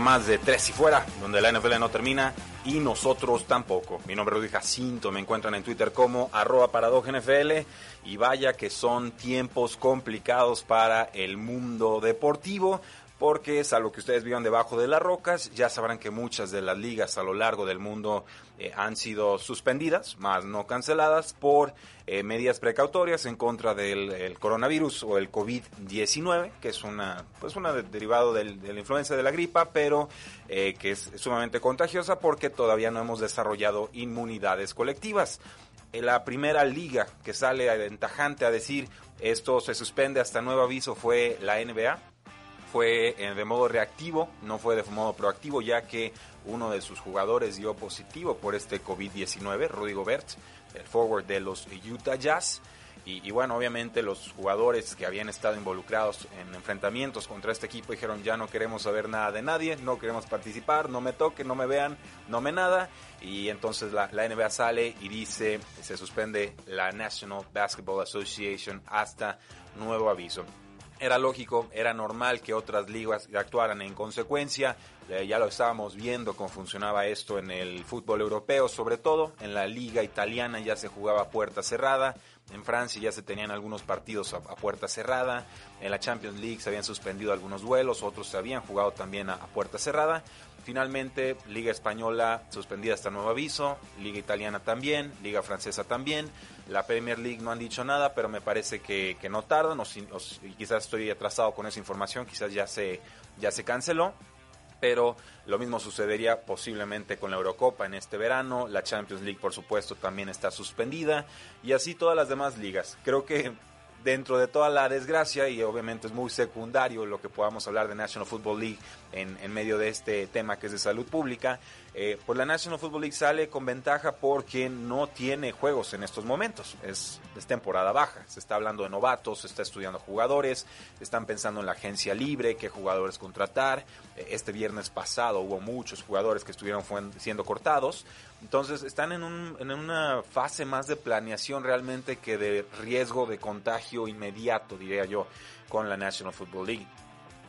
Más de Tres y Fuera, donde la NFL no termina y nosotros tampoco. Mi nombre es Rudy Jacinto, me encuentran en Twitter como arroba y vaya que son tiempos complicados para el mundo deportivo porque es algo que ustedes vivan debajo de las rocas, ya sabrán que muchas de las ligas a lo largo del mundo eh, han sido suspendidas, más no canceladas, por eh, medidas precautorias en contra del coronavirus o el COVID-19, que es una, pues una derivado de la influencia de la gripa, pero eh, que es sumamente contagiosa porque todavía no hemos desarrollado inmunidades colectivas. La primera liga que sale aventajante a decir esto se suspende hasta nuevo aviso fue la NBA fue eh, de modo reactivo, no fue de modo proactivo, ya que uno de sus jugadores dio positivo por este COVID-19, Rudy Gobert, el forward de los Utah Jazz. Y, bueno, obviamente los jugadores que habían estado involucrados en enfrentamientos contra este equipo dijeron ya no queremos saber nada de nadie, no queremos participar, no me toquen, no me vean, no me nada. Y entonces la, la NBA sale y dice se suspende la National Basketball Association hasta nuevo aviso era lógico, era normal que otras ligas actuaran en consecuencia. Eh, ya lo estábamos viendo cómo funcionaba esto en el fútbol europeo, sobre todo en la liga italiana ya se jugaba a puerta cerrada. En Francia ya se tenían algunos partidos a, puerta cerrada. En la Champions League se habían suspendido algunos duelos, otros se habían jugado también a, puerta cerrada. Finalmente, Liga Española suspendida hasta nuevo aviso, Liga Italiana también, Liga Francesa también. La Premier League no han dicho nada, pero me parece que, no tardan, o, quizás estoy atrasado con esa información, quizás ya se, ya se canceló pero lo mismo sucedería posiblemente con la Eurocopa en este verano, la Champions League por supuesto también está suspendida y así todas las demás ligas. Creo que dentro de toda la desgracia, y obviamente es muy secundario lo que podamos hablar de National Football League en, en medio de este tema que es de salud pública, eh, pues la National Football League sale con ventaja porque no tiene juegos en estos momentos. Es, temporada baja. Se está hablando de novatos, se está estudiando jugadores, están pensando en la agencia libre, qué jugadores contratar. Eh, este viernes pasado hubo muchos jugadores que estuvieron siendo cortados. Entonces están en, un, en una fase más de planeación realmente que de riesgo de contagio inmediato, diría yo, con la National Football League.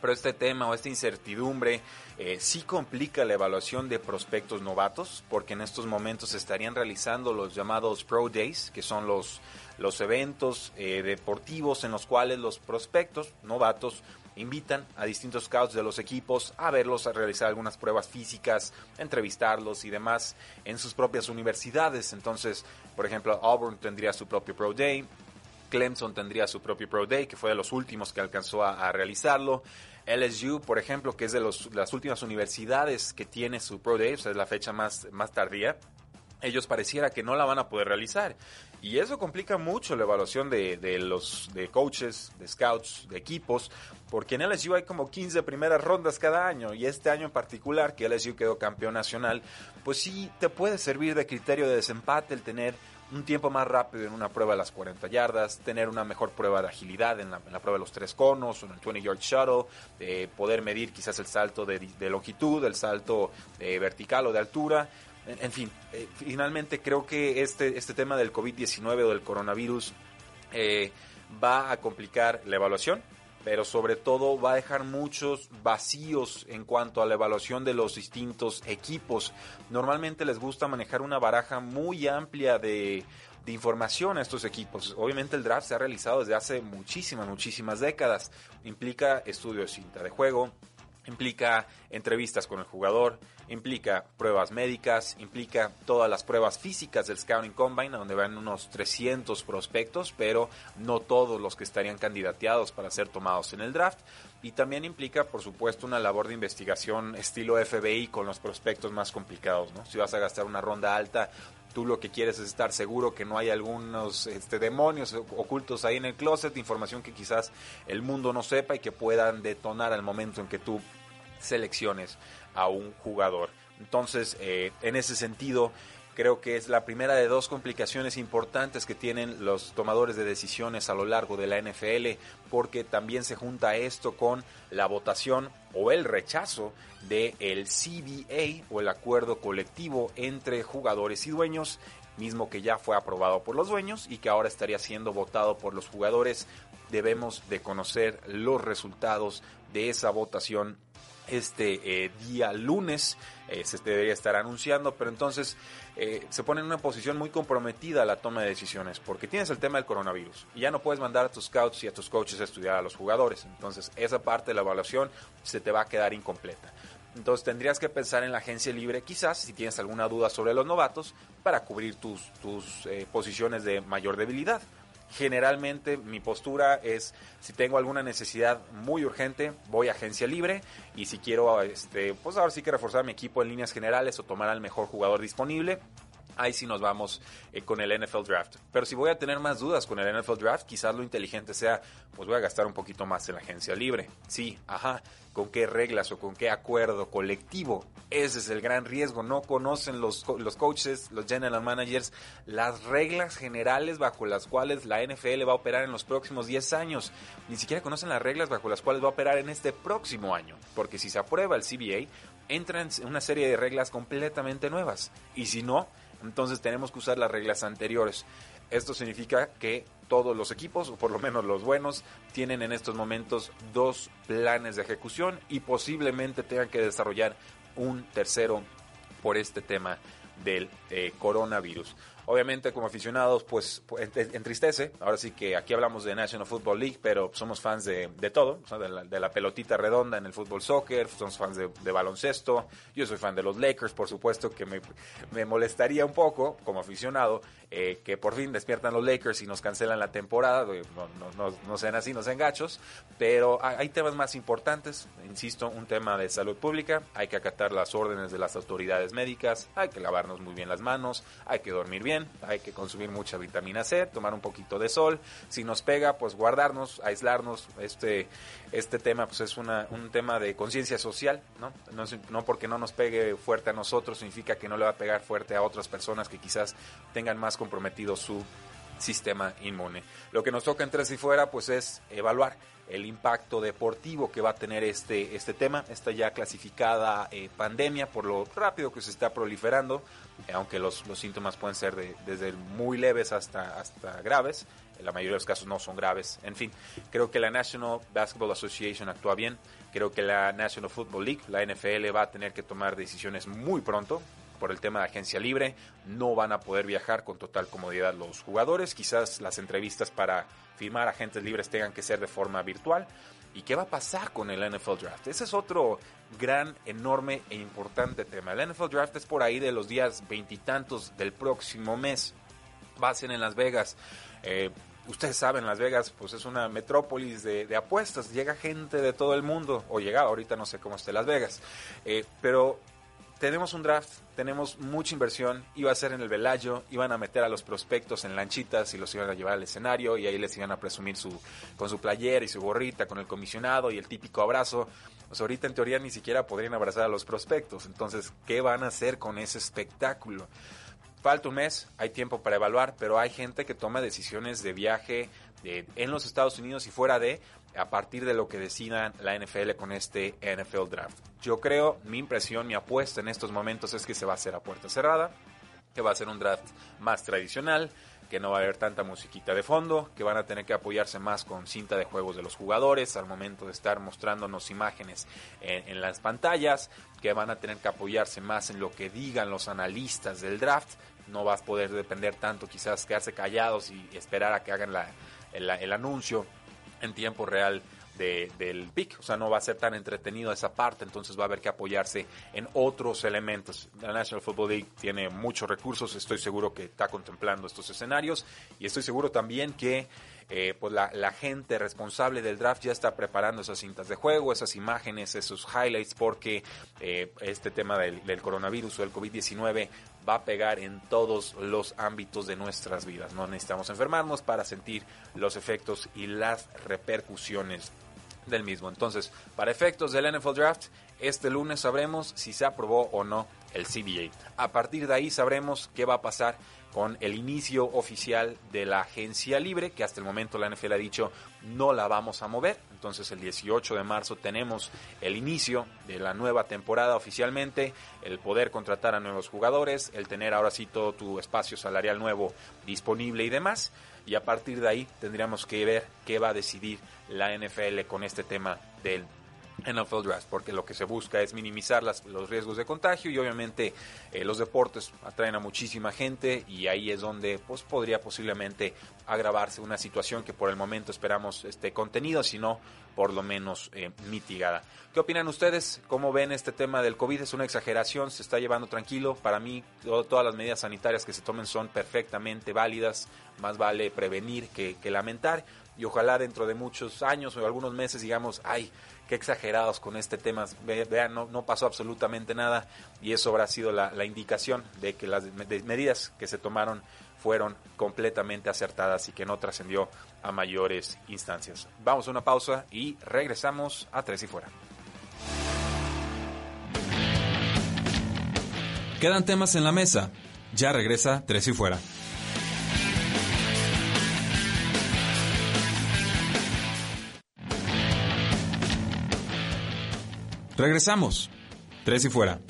Pero este tema o esta incertidumbre eh, sí complica la evaluación de prospectos novatos, porque en estos momentos se estarían realizando los llamados Pro Days, que son los, los eventos eh, deportivos en los cuales los prospectos novatos invitan a distintos scouts de los equipos a verlos, a realizar algunas pruebas físicas, entrevistarlos y demás en sus propias universidades. Entonces, por ejemplo, Auburn tendría su propio Pro Day, Clemson tendría su propio Pro Day, que fue de los últimos que alcanzó a, realizarlo. LSU, por ejemplo, que es de las últimas universidades que tiene su Pro Day, es la fecha más, más tardía, ellos pareciera que no la van a poder realizar. Y eso complica mucho la evaluación de, de, los de coaches, de scouts, de equipos, porque en LSU hay como 15 primeras rondas cada año y este año en particular que LSU quedó campeón nacional, pues sí te puede servir de criterio de desempate el tener un tiempo más rápido en una prueba de las 40 yardas, tener una mejor prueba de agilidad en la, prueba de los tres conos o en el 20 yard shuttle, eh, poder medir quizás el salto de, longitud, el salto eh, vertical o de altura. En, fin, eh, finalmente creo que este, este tema del COVID-19 o del coronavirus va a complicar la evaluación pero sobre todo va a dejar muchos vacíos en cuanto a la evaluación de los distintos equipos. Normalmente les gusta manejar una baraja muy amplia de, información a estos equipos. Obviamente el draft se ha realizado desde hace muchísimas, muchísimas décadas. Implica estudio de cinta de juego, implica entrevistas con el jugador, implica pruebas médicas, implica todas las pruebas físicas del Scouting Combine, donde van unos 300 prospectos, pero no todos los que estarían candidateados para ser tomados en el draft. Y también implica, por supuesto, una labor de investigación estilo FBI con los prospectos más complicados. ¿no? Si vas a gastar una ronda alta, tú lo que quieres es estar seguro que no hay algunos este, demonios ocultos ahí en el closet, información que quizás el mundo no sepa y que puedan detonar al momento en que tú selecciones a un jugador. Entonces, eh, en ese sentido, creo que es la primera de dos complicaciones importantes que tienen los tomadores de decisiones a lo largo de la NFL, porque también se junta esto con la votación o el rechazo del el CBA o el acuerdo colectivo entre jugadores y dueños, mismo que ya fue aprobado por los dueños y que ahora estaría siendo votado por los jugadores. Debemos de conocer los resultados de esa votación este eh, día lunes. Eh, se debería estar anunciando, pero entonces eh, se pone en una posición muy comprometida la toma de decisiones, porque tienes el tema del coronavirus y ya no puedes mandar a tus scouts y a tus coaches a estudiar a los jugadores. Entonces esa parte de la evaluación se te va a quedar incompleta. Entonces tendrías que pensar en la agencia libre, quizás, si tienes alguna duda sobre los novatos, para cubrir tus, tus posiciones de mayor debilidad generalmente mi postura es si tengo alguna necesidad muy urgente voy a agencia libre y si quiero este pues ahora sí que reforzar mi equipo en líneas generales o tomar al mejor jugador disponible ahí sí nos vamos eh, con el NFL Draft. Pero si voy a tener más dudas con el NFL Draft, quizás lo inteligente sea, pues voy a gastar un poquito más en la agencia libre. Sí, ajá, con qué reglas o con qué acuerdo colectivo. Ese es el gran riesgo. No conocen los, los coaches, los general managers, las reglas generales bajo las cuales la NFL va a operar en los próximos 10 años. Ni siquiera conocen las reglas bajo las cuales va a operar en este próximo año. Porque si se aprueba el CBA, entran en una serie de reglas completamente nuevas. Y si no, entonces tenemos que usar las reglas anteriores. Esto significa que todos los equipos, o por lo menos los buenos, tienen en estos momentos dos planes de ejecución y posiblemente tengan que desarrollar un tercero por este tema del eh, coronavirus. Obviamente como aficionados pues entristece, ahora sí que aquí hablamos de National Football League, pero somos fans de, todo, de, la, pelotita redonda en el fútbol soccer, somos fans de, baloncesto, yo soy fan de los Lakers por supuesto que me, me molestaría un poco como aficionado eh, que por fin despiertan los Lakers y nos cancelan la temporada, no, no, no sean así, no sean gachos, pero hay temas más importantes, insisto, un tema de salud pública, hay que acatar las órdenes de las autoridades médicas, hay que lavarnos muy bien las manos, hay que dormir bien, hay que consumir mucha vitamina C, tomar un poquito de sol, si nos pega, pues guardarnos, aislarnos, este, este tema pues es un tema de conciencia social, ¿no? ¿no? No porque no nos pegue fuerte a nosotros significa que no le va a pegar fuerte a otras personas que quizás tengan más comprometido su sistema inmune. Lo que nos toca entre y fuera pues es evaluar el impacto deportivo que va a tener este, este tema, esta ya clasificada eh, pandemia por lo rápido que se está proliferando, eh, aunque los, los, síntomas pueden ser de, desde muy leves hasta, hasta graves, en la mayoría de los casos no son graves, en fin, creo que la National Basketball Association actúa bien, creo que la National Football League, la NFL va a tener que tomar decisiones muy pronto, por el tema de agencia libre, no van a poder viajar con total comodidad los jugadores, quizás las entrevistas para firmar agentes libres tengan que ser de forma virtual. ¿Y qué va a pasar con el NFL Draft? Ese es otro gran, enorme e importante tema. El NFL Draft es por ahí de los días veintitantos del próximo mes. Va a ser en Las Vegas. Eh, ustedes saben, Las Vegas pues es una metrópolis de, apuestas, llega gente de todo el mundo, o llega, ahorita no sé cómo esté Las Vegas, eh, pero tenemos un draft, tenemos mucha inversión, iba a ser en el Velayo, iban a meter a los prospectos en lanchitas y los iban a llevar al escenario y ahí les iban a presumir su, con su playera y su gorrita, con el comisionado y el típico abrazo. Pues ahorita en teoría ni siquiera podrían abrazar a los prospectos, entonces, ¿qué van a hacer con ese espectáculo? Falta un mes, hay tiempo para evaluar, pero hay gente que toma decisiones de viaje eh, en los Estados Unidos y fuera de a partir de lo que decida la NFL con este NFL Draft. Yo creo, mi impresión, mi apuesta en estos momentos es que se va a hacer a puerta cerrada, que va a ser un draft más tradicional, que no va a haber tanta musiquita de fondo, que van a tener que apoyarse más con cinta de juegos de los jugadores al momento de estar mostrándonos imágenes en, las pantallas, que van a tener que apoyarse más en lo que digan los analistas del draft. No vas a poder depender tanto, quizás quedarse callados y esperar a que hagan el anuncio en tiempo real del pick, o sea, no va a ser tan entretenido esa parte, entonces va a haber que apoyarse en otros elementos. La National Football League tiene muchos recursos, estoy seguro que está contemplando estos escenarios y estoy seguro también que eh, pues la, gente responsable del draft ya está preparando esas cintas de juego, esas imágenes, esos highlights, porque eh, este tema del, del coronavirus o del COVID-19 va a pegar en todos los ámbitos de nuestras vidas. No necesitamos enfermarnos para sentir los efectos y las repercusiones del mismo. Entonces, para efectos del NFL Draft, este lunes sabremos si se aprobó o no el CBA. A partir de ahí sabremos qué va a pasar con el inicio oficial de la agencia libre, que hasta el momento la NFL ha dicho no la vamos a mover. Entonces el 18 de marzo tenemos el inicio de la nueva temporada oficialmente, el poder contratar a nuevos jugadores, el tener ahora sí todo tu espacio salarial nuevo disponible y demás y a partir de ahí tendríamos que ver qué va a decidir la NFL con este tema del NFL Draft, porque lo que se busca es minimizar las, los riesgos de contagio y obviamente eh, los deportes atraen a muchísima gente y ahí es donde pues, podría posiblemente agravarse una situación que por el momento esperamos esté contenido, sino por lo menos eh, mitigada. ¿Qué opinan ustedes? ¿Cómo ven este tema del COVID? ¿Es una exageración? ¿Se está llevando tranquilo? Para mí todas las medidas sanitarias que se tomen son perfectamente válidas, más vale prevenir que, que lamentar y ojalá dentro de muchos años o algunos meses digamos, ay, qué exagerados con este tema, vean, no, no pasó absolutamente nada y eso habrá sido la, la indicación de que las medidas que se tomaron fueron completamente acertadas y que no trascendió a mayores instancias. Vamos a una pausa y regresamos a Tres y Fuera. Quedan temas en la mesa. Ya regresa Tres y Fuera. Regresamos. Tres y fuera.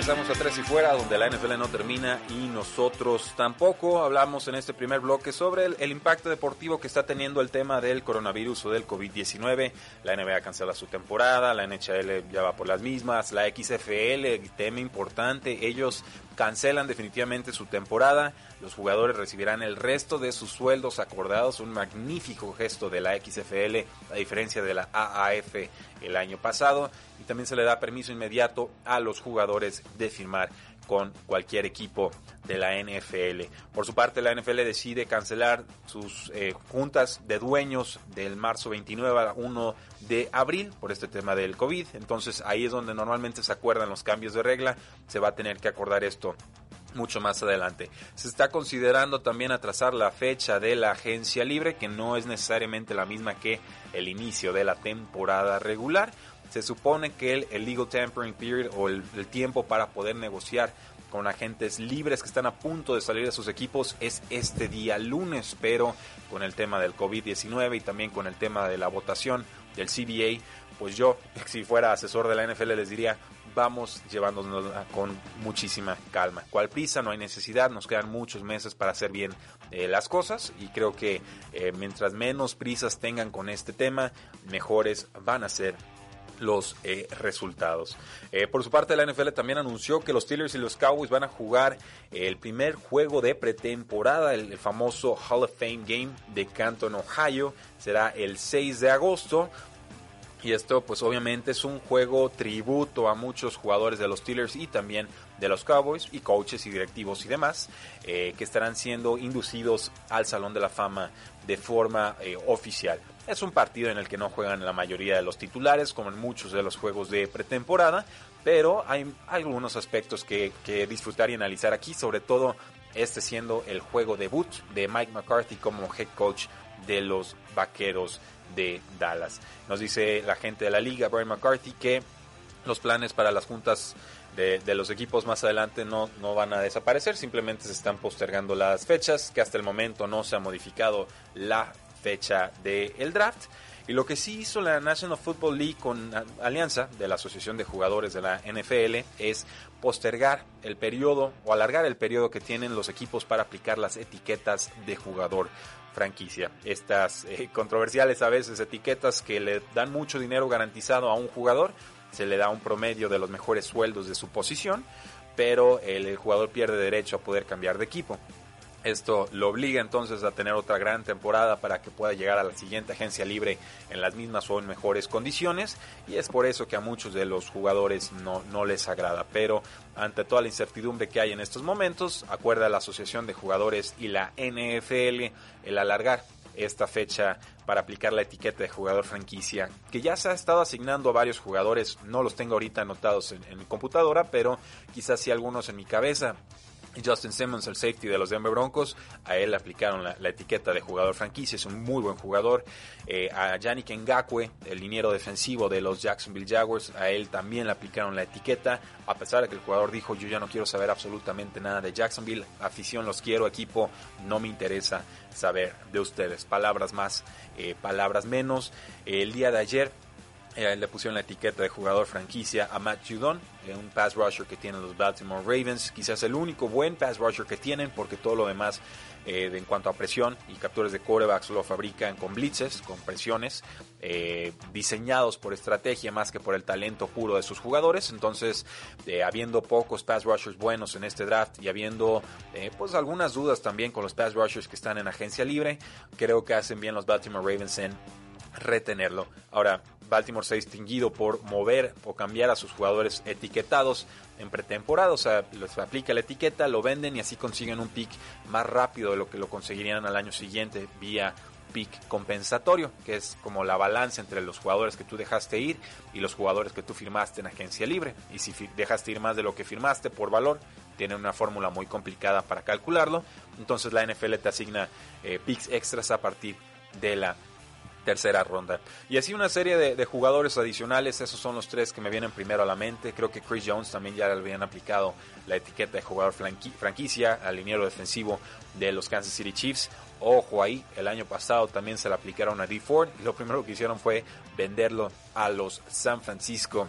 Regresamos a Tres y Fuera, donde la NFL no termina y nosotros tampoco. Hablamos en este primer bloque sobre el, impacto deportivo que está teniendo el tema del coronavirus o del COVID-19. La NBA cancela su temporada, la NHL ya va por las mismas, la XFL, tema importante, ellos cancelan definitivamente su temporada. Los jugadores recibirán el resto de sus sueldos acordados, un magnífico gesto de la XFL, a diferencia de la AAF el año pasado. Y también se le da permiso inmediato a los jugadores de firmar con cualquier equipo de la NFL. Por su parte, la NFL decide cancelar sus eh, juntas de dueños del marzo 29 al 1 de abril por este tema del COVID. Entonces ahí es donde normalmente se acuerdan los cambios de regla. Se va a tener que acordar esto mucho más adelante. Se está considerando también atrasar la fecha de la agencia libre, que no es necesariamente la misma que el inicio de la temporada regular. Se supone que el, legal tampering period o el, tiempo para poder negociar con agentes libres que están a punto de salir de sus equipos es este día lunes, pero con el tema del COVID-19 y también con el tema de la votación del CBA, pues yo, si fuera asesor de la NFL, les diría, vamos llevándonos con muchísima calma. ¿Cuál prisa? No hay necesidad, nos quedan muchos meses para hacer bien eh, las cosas y creo que eh, mientras menos prisas tengan con este tema, mejores van a ser los eh, resultados. Eh, por su parte, la NFL también anunció que los Steelers y los Cowboys van a jugar el primer juego de pretemporada, el, famoso Hall of Fame Game de Canton, Ohio. Será el 6 de agosto. Y esto pues obviamente es un juego tributo a muchos jugadores de los Steelers y también de los Cowboys y coaches y directivos y demás eh, que estarán siendo inducidos al Salón de la Fama de forma oficial. Es un partido en el que no juegan la mayoría de los titulares, como en muchos de los juegos de pretemporada, pero hay algunos aspectos que, disfrutar y analizar aquí, sobre todo este siendo el juego debut de Mike McCarthy como head coach de los Vaqueros de Dallas. Nos dice la gente de la liga, Brian McCarthy, que los planes para las juntas de, los equipos más adelante no, no van a desaparecer, simplemente se están postergando las fechas, que hasta el momento no se ha modificado la fecha del draft. Y lo que sí hizo la National Football League con alianza de la Asociación de Jugadores de la NFL es postergar el periodo o alargar el periodo que tienen los equipos para aplicar las etiquetas de jugador franquicia. Estas eh, controversiales a veces etiquetas que le dan mucho dinero garantizado a un jugador, se le da un promedio de los mejores sueldos de su posición, pero el jugador pierde derecho a poder cambiar de equipo. Esto lo obliga entonces a tener otra gran temporada para que pueda llegar a la siguiente agencia libre en las mismas o en mejores condiciones y es por eso que a muchos de los jugadores no, no les agrada. Pero ante toda la incertidumbre que hay en estos momentos, acuerda la Asociación de Jugadores y la NFL el alargar esta fecha para aplicar la etiqueta de jugador franquicia, que ya se ha estado asignando a varios jugadores, no los tengo ahorita anotados en, en mi computadora, pero quizás sí algunos en mi cabeza. Justin Simmons, el safety de los Denver Broncos, a él le aplicaron la, etiqueta de jugador franquicia, es un muy buen jugador. Eh, a Yannick Ngakwe, el liniero defensivo de los Jacksonville Jaguars, a él también le aplicaron la etiqueta, a pesar de que el jugador dijo yo ya no quiero saber absolutamente nada de Jacksonville, afición los quiero, equipo no me interesa saber de ustedes. Palabras más, eh, palabras menos. el día de ayer eh, le pusieron la etiqueta de jugador franquicia a Matt Judon, eh, un pass rusher que tienen los Baltimore Ravens, quizás el único buen pass rusher que tienen porque todo lo demás eh, en cuanto a presión y capturas de quarterbacks lo fabrican con blitzes, con presiones, diseñados por estrategia más que por el talento puro de sus jugadores. Entonces, habiendo pocos pass rushers buenos en este draft y habiendo pues algunas dudas también con los pass rushers que están en agencia libre, creo que hacen bien los Baltimore Ravens en retenerlo. Ahora, Baltimore se ha distinguido por mover o cambiar a sus jugadores etiquetados en pretemporada, o sea, les aplica la etiqueta, lo venden y así consiguen un pick más rápido de lo que lo conseguirían al año siguiente vía pick compensatorio, que es como la balanza entre los jugadores que tú dejaste ir y los jugadores que tú firmaste en agencia libre. Y si dejaste ir más de lo que firmaste por valor, tiene una fórmula muy complicada para calcularlo. Entonces la NFL te asigna eh, picks extras a partir de la tercera ronda. Y así una serie de, jugadores adicionales, esos son los tres que me vienen primero a la mente. Creo que Chris Jones también ya le habían aplicado la etiqueta de jugador franquicia al liniero defensivo de los Kansas City Chiefs. Ojo ahí, el año pasado también se le aplicaron a D Ford y lo primero que hicieron fue venderlo a los San Francisco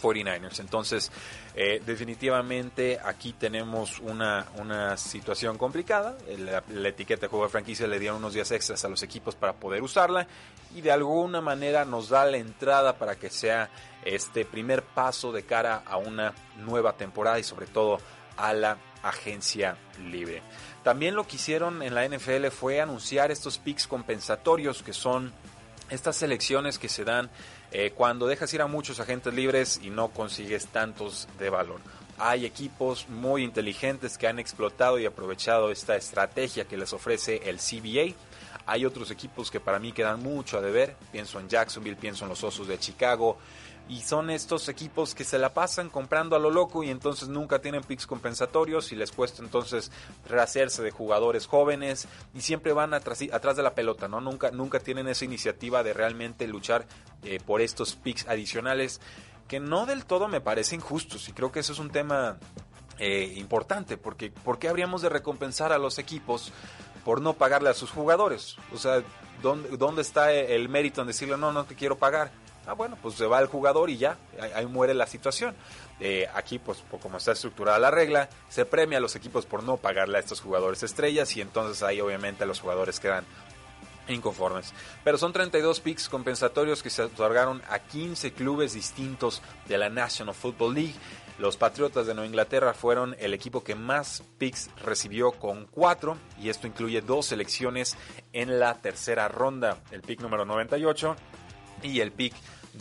49ers. Entonces, eh, definitivamente aquí tenemos una, una situación complicada. La, etiqueta de juego de franquicia le dieron unos días extras a los equipos para poder usarla y de alguna manera nos da la entrada para que sea este primer paso de cara a una nueva temporada y sobre todo a la agencia libre. También lo que hicieron en la NFL fue anunciar estos picks compensatorios que son estas selecciones que se dan eh, cuando dejas ir a muchos agentes libres y no consigues tantos de valor. Hay equipos muy inteligentes que han explotado y aprovechado esta estrategia que les ofrece el CBA. Hay otros equipos que para mí quedan mucho a deber. Pienso en Jacksonville, pienso en los Osos de Chicago, y son estos equipos que se la pasan comprando a lo loco y entonces nunca tienen picks compensatorios y les cuesta entonces rehacerse de jugadores jóvenes y siempre van atrás, de la pelota, ¿no? Nunca, nunca tienen esa iniciativa de realmente luchar eh, por estos picks adicionales que no del todo me parecen justos y creo que eso es un tema eh, importante porque ¿por qué habríamos de recompensar a los equipos por no pagarle a sus jugadores? O sea, ¿dónde, dónde está el mérito en decirle no, no te quiero pagar? Ah, bueno, pues se va el jugador y ya, ahí, muere la situación. Eh, aquí, pues como está estructurada la regla, se premia a los equipos por no pagarle a estos jugadores estrellas y entonces ahí obviamente los jugadores quedan inconformes. Pero son 32 picks compensatorios que se otorgaron a 15 clubes distintos de la National Football League. Los Patriotas de Nueva Inglaterra fueron el equipo que más picks recibió con 4 y esto incluye dos selecciones en la tercera ronda. El pick número 98 y el pick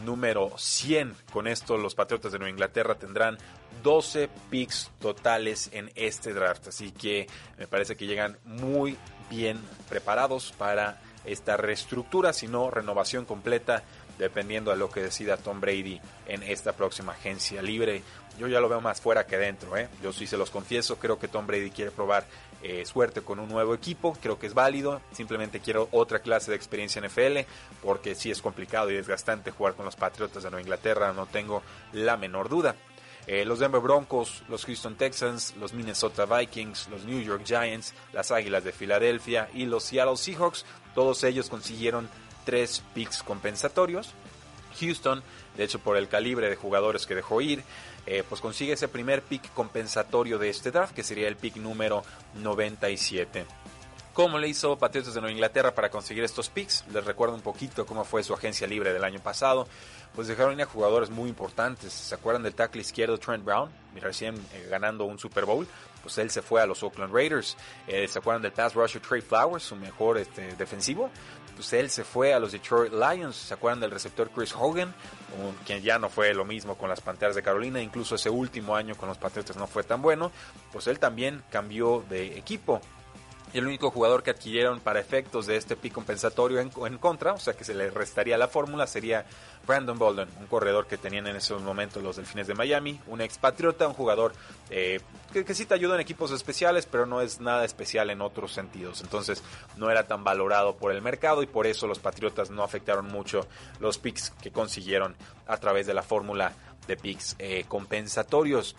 número 100. Con esto los Patriotas de Nueva Inglaterra tendrán 12 picks totales en este draft. Así que me parece que llegan muy bien preparados para esta reestructura, sino renovación completa, dependiendo de lo que decida Tom Brady en esta próxima agencia libre. Yo ya lo veo más fuera que dentro, ¿eh? yo sí se los confieso, creo que Tom Brady quiere probar eh, suerte con un nuevo equipo, creo que es válido, simplemente quiero otra clase de experiencia en NFL, porque sí es complicado y desgastante jugar con los Patriotas de Nueva Inglaterra, no tengo la menor duda. Eh, los Denver Broncos, los Houston Texans, los Minnesota Vikings, los New York Giants, las Águilas de Filadelfia y los Seattle Seahawks, todos ellos consiguieron tres picks compensatorios. Houston, de hecho por el calibre de jugadores que dejó ir, eh, pues consigue ese primer pick compensatorio de este draft, que sería el pick número 97. ¿Cómo le hizo Patriotas de Nueva Inglaterra para conseguir estos picks? Les recuerdo un poquito cómo fue su agencia libre del año pasado. Pues dejaron ir a jugadores muy importantes. ¿Se acuerdan del tackle izquierdo Trent Brown? Recién eh, ganando un Super Bowl. Pues él se fue a los Oakland Raiders. Eh, ¿Se acuerdan del pass rusher Trey Flowers, su mejor este, defensivo? Pues él se fue a los Detroit Lions. ¿Se acuerdan del receptor Chris Hogan? quien ya no fue lo mismo con las Panteras de Carolina. Incluso ese último año con los Patriotas no fue tan bueno. Pues él también cambió de equipo el único jugador que adquirieron para efectos de este pick compensatorio en, contra, o sea que se le restaría la fórmula, sería Brandon Bolden, un corredor que tenían en esos momentos los Delfines de Miami, un expatriota, un jugador eh, que, que, sí te ayuda en equipos especiales, pero no es nada especial en otros sentidos. Entonces no era tan valorado por el mercado y por eso los Patriotas no afectaron mucho los picks que consiguieron a través de la fórmula de picks eh, compensatorios.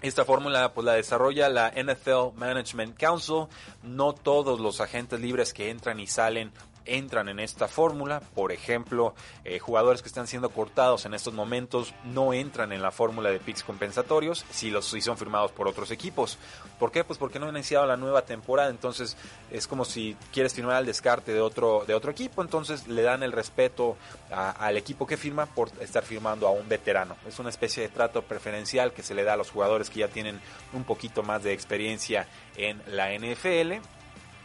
Esta fórmula pues la desarrolla la NFL Management Council. No todos los agentes libres que entran y salen entran en esta fórmula. Por ejemplo, eh, jugadores que están siendo cortados en estos momentos no entran en la fórmula de picks compensatorios si, los, si son firmados por otros equipos. ¿Por qué? Pues porque no han iniciado la nueva temporada. Entonces es como si quieres firmar al descarte de otro, de otro equipo. Entonces le dan el respeto al equipo que firma por estar firmando a un veterano. Es una especie de trato preferencial que se le da a los jugadores que ya tienen un poquito más de experiencia en la NFL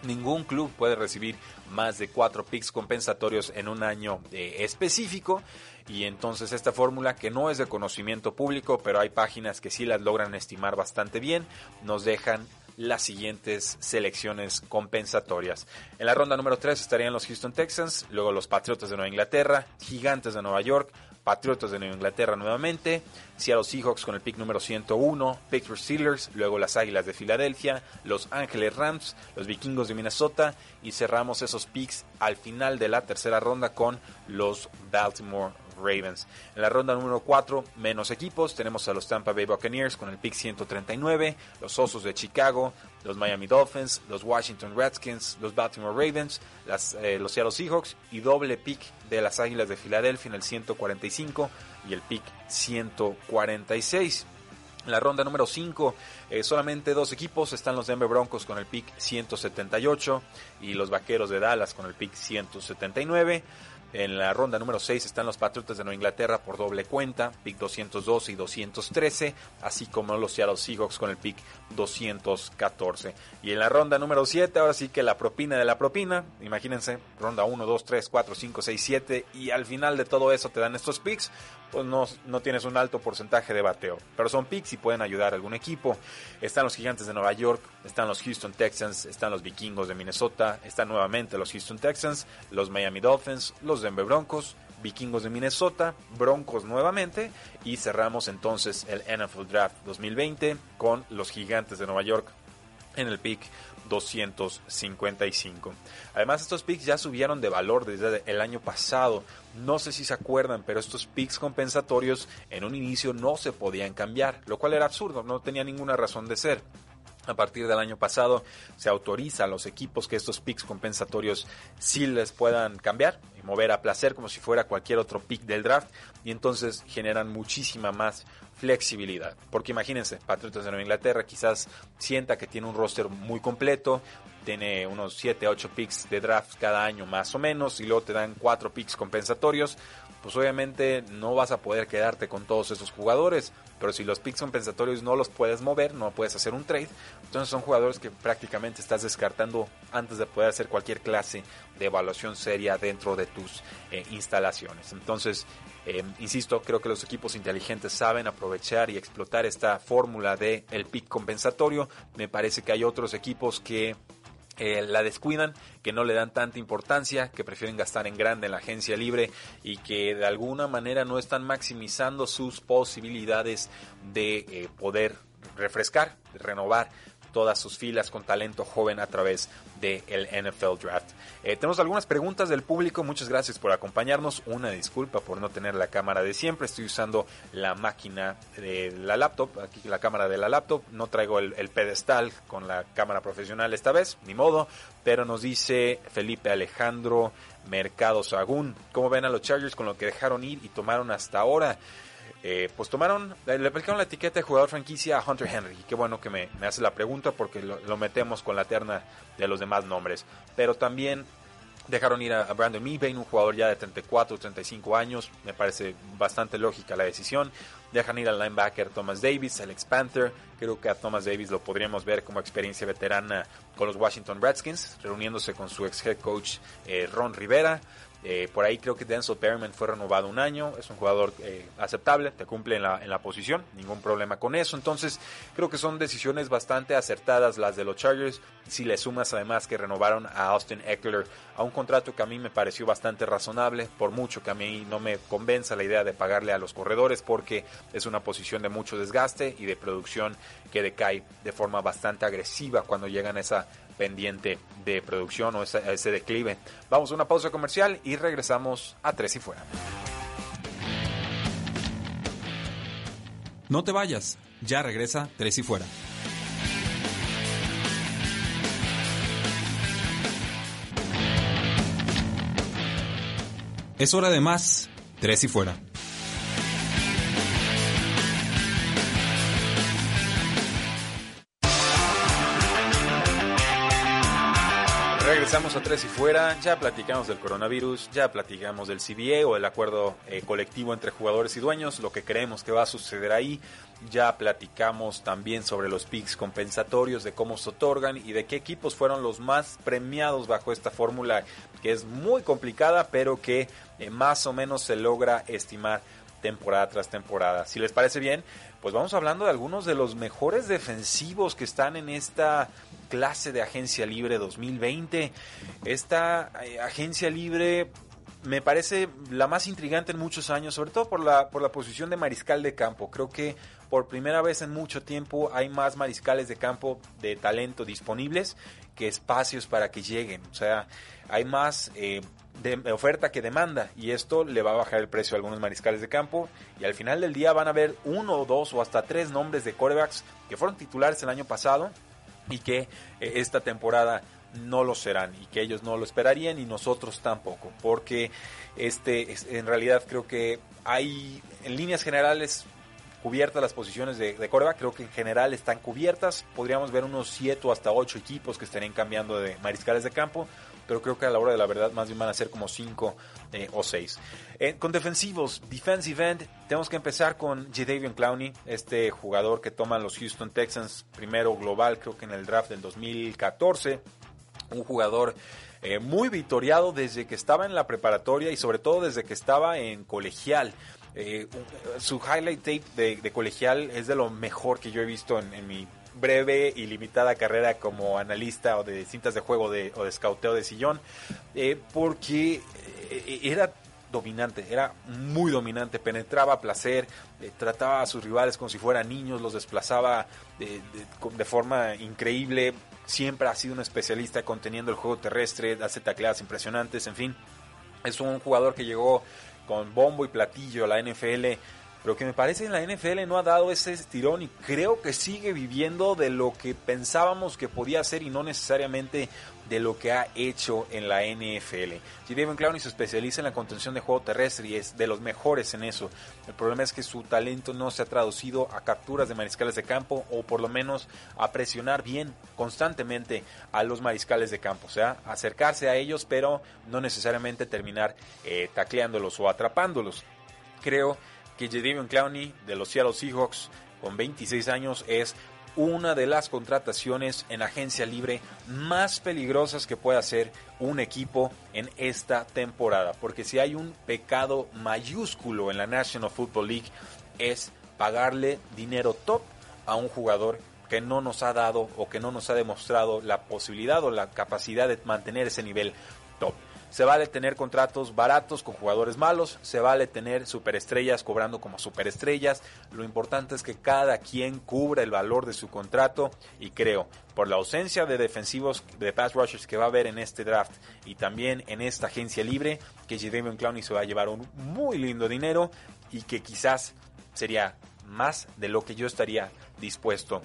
Ningún club puede recibir más de cuatro picks compensatorios en un año eh, específico. Y entonces esta fórmula, que no es de conocimiento público, pero hay páginas que sí las logran estimar bastante bien, nos dejan las siguientes selecciones compensatorias. En la ronda número 3 estarían los Houston Texans, luego los Patriotas de Nueva Inglaterra, Gigantes de Nueva York, Patriotas de Nueva Inglaterra nuevamente, Seattle Seahawks con el pick número 101, Pittsburgh Steelers, luego las Águilas de Filadelfia, Los Ángeles Rams, los Vikingos de Minnesota y cerramos esos picks al final de la tercera ronda con los Baltimore Ravens. En la ronda número 4, menos equipos, tenemos a los Tampa Bay Buccaneers con el pick 139, los Osos de Chicago, los Miami Dolphins, los Washington Redskins, los Baltimore Ravens, eh, los Seattle Seahawks y doble pick de las Águilas de Filadelfia en el 145 y el pick 146. En la ronda número 5, eh, solamente dos equipos están los Denver Broncos con el pick 178 y los Vaqueros de Dallas con el pick 179. En la ronda número 6 están los Patriotas de Nueva Inglaterra por doble cuenta, pick 212 y 213, así como los Seattle Seahawks con el pick 214. Y en la ronda número 7, ahora sí que la propina de la propina, imagínense, ronda 1, 2, 3, 4, 5, 6, 7, y al final de todo eso te dan estos picks, pues no, no tienes un alto porcentaje de bateo. Pero son picks y pueden ayudar a algún equipo. Están los Gigantes de Nueva York, están los Houston Texans, están los Vikingos de Minnesota, están nuevamente los Houston Texans, los Miami Dolphins, los Denver Broncos, Vikingos de Minnesota, Broncos nuevamente y cerramos entonces el NFL Draft 2020 con los Gigantes de Nueva York en el pick 255. Además, estos picks ya subieron de valor desde el año pasado. No sé si se acuerdan, pero estos picks compensatorios en un inicio no se podían cambiar, lo cual era absurdo, no tenía ninguna razón de ser. A partir del año pasado se autoriza a los equipos que estos picks compensatorios sí les puedan cambiar y mover a placer como si fuera cualquier otro pick del draft y entonces generan muchísima más flexibilidad. Porque imagínense, Patriotas de Nueva Inglaterra quizás sienta que tiene un roster muy completo, tiene unos 7, 8 picks de draft cada año más o menos y luego te dan 4 picks compensatorios, pues obviamente no vas a poder quedarte con todos esos jugadores, pero si los picks compensatorios no los puedes mover, no puedes hacer un trade, entonces son jugadores que prácticamente estás descartando antes de poder hacer cualquier clase de evaluación seria dentro de tus eh, instalaciones. Entonces, eh, insisto, creo que los equipos inteligentes saben aprovechar y explotar esta fórmula de el pick compensatorio. Me parece que hay otros equipos que eh, la descuidan, que no le dan tanta importancia, que prefieren gastar en grande en la agencia libre y que de alguna manera no están maximizando sus posibilidades de eh, poder refrescar, renovar todas sus filas con talento joven a través del NFL Draft. Eh, tenemos algunas preguntas del público, muchas gracias por acompañarnos. Una disculpa por no tener la cámara de siempre, estoy usando la máquina de la laptop, aquí la cámara de la laptop, no traigo el, pedestal con la cámara profesional esta vez, ni modo, pero nos dice Felipe Alejandro Mercado Sagún, ¿cómo ven a los Chargers con lo que dejaron ir y tomaron hasta ahora? Eh, pues tomaron, eh, le aplicaron la etiqueta de jugador franquicia a Hunter Henry. Qué bueno que me, hace la pregunta porque lo, metemos con la terna de los demás nombres. Pero también dejaron ir a, Brandon Meebane, un jugador ya de 34 35 años. Me parece bastante lógica la decisión. Dejan ir al linebacker Thomas Davis, Alex Panther. Creo que a Thomas Davis lo podríamos ver como experiencia veterana con los Washington Redskins, reuniéndose con su ex head coach eh, Ron Rivera. Eh, por ahí creo que Denzel Perryman fue renovado un año, es un jugador eh, aceptable, te cumple en la, en la posición, ningún problema con eso. Entonces creo que son decisiones bastante acertadas las de los Chargers. Si le sumas además que renovaron a Austin Eckler a un contrato que a mí me pareció bastante razonable, por mucho que a mí no me convenza la idea de pagarle a los corredores porque es una posición de mucho desgaste y de producción que decae de forma bastante agresiva cuando llegan a esa pendiente de producción o ese, ese declive. Vamos a una pausa comercial y regresamos a Tres y Fuera. No te vayas, ya regresa Tres y Fuera. Es hora de más, Tres y Fuera. Regresamos a Tres y Fuera, ya platicamos del coronavirus, ya platicamos del CBA o el acuerdo eh, colectivo entre jugadores y dueños, lo que creemos que va a suceder ahí, ya platicamos también sobre los picks compensatorios, de cómo se otorgan y de qué equipos fueron los más premiados bajo esta fórmula que es muy complicada pero que eh, más o menos se logra estimar temporada tras temporada. Si les parece bien, pues vamos hablando de algunos de los mejores defensivos que están en esta clase de agencia libre 2020. Esta eh, agencia libre me parece la más intrigante en muchos años, sobre todo por la, por la posición de mariscal de campo. Creo que por primera vez en mucho tiempo hay más mariscales de campo de talento disponibles que espacios para que lleguen. O sea, hay más eh, de oferta que demanda y esto le va a bajar el precio a algunos mariscales de campo y al final del día van a haber uno o dos o hasta tres nombres de corebacks que fueron titulares el año pasado y que eh, esta temporada no lo serán y que ellos no lo esperarían y nosotros tampoco porque este en realidad creo que hay en líneas generales cubiertas las posiciones de, de coreback, creo que en general están cubiertas, podríamos ver unos 7 o hasta 8 equipos que estarían cambiando de mariscales de campo, pero creo que a la hora de la verdad más bien van a ser como 5 eh, o 6. Eh, con defensivos, defensive end, tenemos que empezar con Jadavion Clowney, este jugador que toman los Houston Texans primero global, creo que en el draft del 2014, un jugador eh, muy victoriado desde que estaba en la preparatoria y sobre todo desde que estaba en colegial. su highlight tape de, colegial es de lo mejor que yo he visto en, en mi breve y limitada carrera como analista o de cintas de juego de, o de scouteo de sillón, eh, porque eh, era dominante, era muy dominante, penetraba a placer, eh, trataba a sus rivales como si fueran niños, los desplazaba de, de, forma increíble, siempre ha sido un especialista conteniendo el juego terrestre, hace tacleadas impresionantes, en fin, es un jugador que llegó con bombo y platillo a la NFL pero que me parece en la NFL no ha dado ese estirón y creo que sigue viviendo de lo que pensábamos que podía hacer y no necesariamente de lo que ha hecho en la NFL. Jadavion Clowney se especializa en la contención de juego terrestre y es de los mejores en eso. El problema es que su talento no se ha traducido a capturas de mariscales de campo o por lo menos a presionar bien constantemente a los mariscales de campo. O sea, acercarse a ellos pero no necesariamente terminar eh, tacleándolos o atrapándolos. Creo que Jadavion Clowney de los Seattle Seahawks con 26 años es una de las contrataciones en agencia libre más peligrosas que puede hacer un equipo en esta temporada. Porque si hay un pecado mayúsculo en la National Football League es pagarle dinero top a un jugador que no nos ha dado o que no nos ha demostrado la posibilidad o la capacidad de mantener ese nivel top. Se vale tener contratos baratos con jugadores malos, se vale tener superestrellas cobrando como superestrellas. Lo importante es que cada quien cubra el valor de su contrato y creo, por la ausencia de defensivos de pass rushers que va a haber en este draft y también en esta agencia libre, que Jadavion Clowney se va a llevar un muy lindo dinero y que quizás sería más de lo que yo estaría dispuesto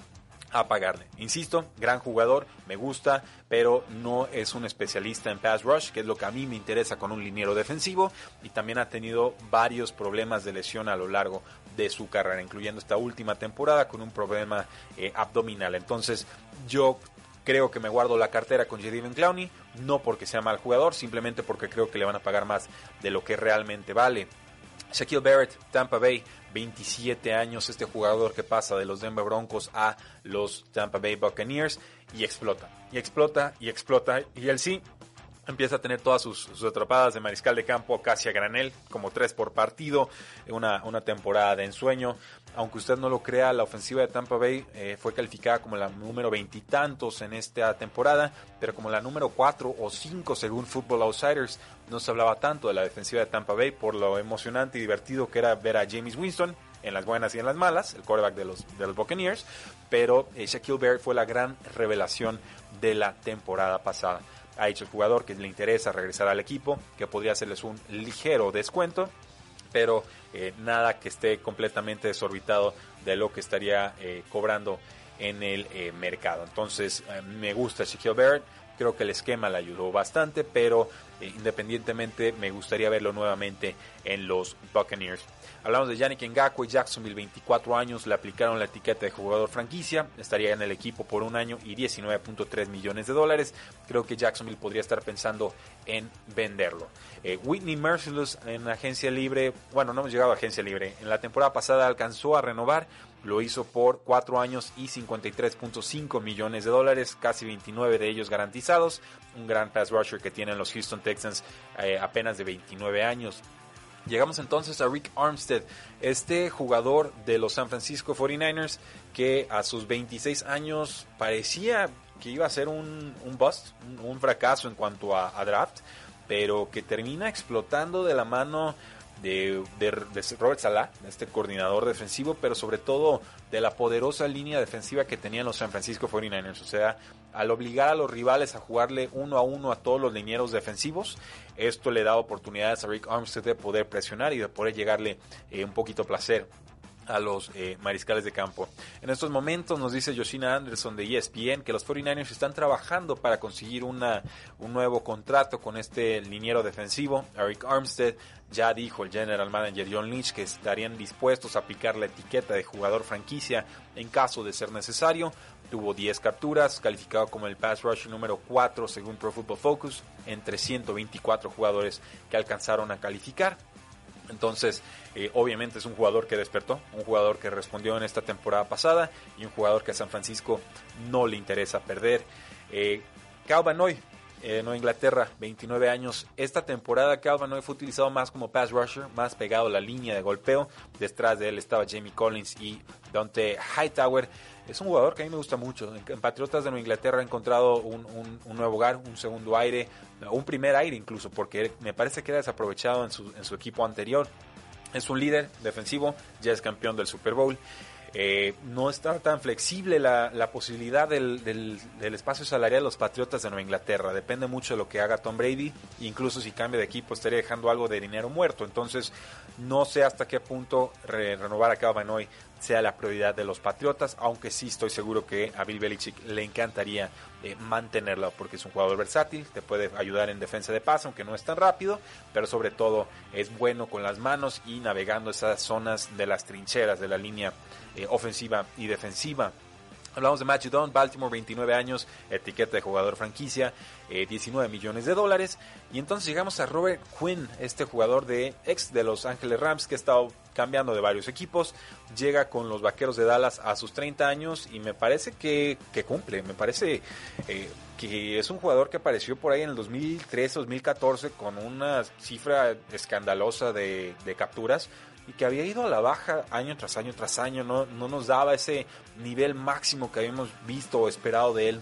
a pagarle. Insisto, gran jugador, me gusta, pero no es un especialista en pass rush, que es lo que a mí me interesa con un liniero defensivo, y también ha tenido varios problemas de lesión a lo largo de su carrera, incluyendo esta última temporada con un problema eh, abdominal. Entonces, yo creo que me guardo la cartera con Jadavion Clowney, no porque sea mal jugador, simplemente porque creo que le van a pagar más de lo que realmente vale. Shaquille Barrett, Tampa Bay, 27 años, este jugador que pasa de los Denver Broncos a los Tampa Bay Buccaneers y explota, y explota, y explota, y él sí empieza a tener todas sus, atrapadas de mariscal de campo casi a granel, como tres por partido, una, una temporada de ensueño. Aunque usted no lo crea, la ofensiva de Tampa Bay eh, fue calificada como la número veintitantos en esta temporada, pero como la número cuatro o cinco según Football Outsiders. No se hablaba tanto de la defensiva de Tampa Bay por lo emocionante y divertido que era ver a James Winston en las buenas y en las malas, el quarterback de los, de los Buccaneers, pero eh, Shaquille Barrett fue la gran revelación de la temporada pasada ha dicho el jugador que le interesa regresar al equipo, que podría hacerles un ligero descuento, pero eh, nada que esté completamente desorbitado de lo que estaría eh, cobrando en el eh, mercado. Entonces me gusta Shaquille Barrett, creo que el esquema le ayudó bastante, pero independientemente me gustaría verlo nuevamente en los Buccaneers. Hablamos de Yannick Ngakwe, Jacksonville, 24 años, le aplicaron la etiqueta de jugador franquicia, estaría en el equipo por un año y 19.3 millones de dólares. Creo que Jacksonville podría estar pensando en venderlo. Eh, Whitney Merciless en agencia libre, bueno, no hemos llegado a agencia libre, en la temporada pasada alcanzó a renovar, lo hizo por 4 años y 53.5 millones de dólares, casi 29 de ellos garantizados. Un gran pass rusher que tienen los Houston Texans eh, apenas de 29 años. Llegamos entonces a Rick Armstead, este jugador de los San Francisco 49ers que a sus 26 años parecía que iba a ser un, bust, un, fracaso en cuanto a, draft, pero que termina explotando de la mano de, Robert Salah, este coordinador defensivo, pero sobre todo de la poderosa línea defensiva que tenían los San Francisco 49ers. O sea, al obligar a los rivales a jugarle uno a uno a todos los linieros defensivos, esto le da oportunidades a Rick Armstead de poder presionar y de poder llegarle eh, un poquito placer a los eh, mariscales de campo. En estos momentos nos dice Yoshina Anderson de ESPN que los 49ers están trabajando para conseguir un nuevo contrato con este liniero defensivo. Eric Armstead ya dijo el general manager John Lynch que estarían dispuestos a aplicar la etiqueta de jugador franquicia en caso de ser necesario. Tuvo 10 capturas, calificado como el pass rush número 4 según Pro Football Focus, entre 124 jugadores que alcanzaron a calificar. Entonces, eh, obviamente es un jugador que despertó, un jugador que respondió en esta temporada pasada y un jugador que a San Francisco no le interesa perder. Eh, Calvin Hoy, eh, Nueva Inglaterra, 29 años. Esta temporada Calvin fue utilizado más como pass rusher, más pegado a la línea de golpeo. Detrás de él estaba Jamie Collins y Dante Hightower. Es un jugador que a mí me gusta mucho. En Patriotas de Nueva Inglaterra ha encontrado un, nuevo hogar, un segundo aire, un primer aire incluso, porque me parece que era desaprovechado en su equipo anterior. Es un líder defensivo, ya es campeón del Super Bowl. Eh, no está tan flexible la, posibilidad del, del, espacio salarial de los Patriotas de Nueva Inglaterra. Depende mucho de lo que haga Tom Brady. Incluso si cambia de equipo estaría dejando algo de dinero muerto. Entonces no sé hasta qué punto renovar a Calvin sea la prioridad de los Patriotas, aunque sí estoy seguro que a Bill Belichick le encantaría eh, mantenerlo porque es un jugador versátil, te puede ayudar en defensa de paz, aunque no es tan rápido, pero sobre todo es bueno con las manos y navegando esas zonas de las trincheras de la línea eh, ofensiva y defensiva. Hablamos de Matthew Judon, Baltimore, 29 años, etiqueta de jugador franquicia, 19 eh, millones de dólares. Y entonces llegamos a Robert Quinn, este jugador de ex de Los Ángeles Rams que ha estado cambiando de varios equipos. Llega con los Vaqueros de Dallas a sus 30 años y me parece que, cumple. Me parece eh, que es un jugador que apareció por ahí en el 2013-2014 con una cifra escandalosa de, de capturas y que había ido a la baja año tras año tras año, no, no nos daba ese nivel máximo que habíamos visto o esperado de él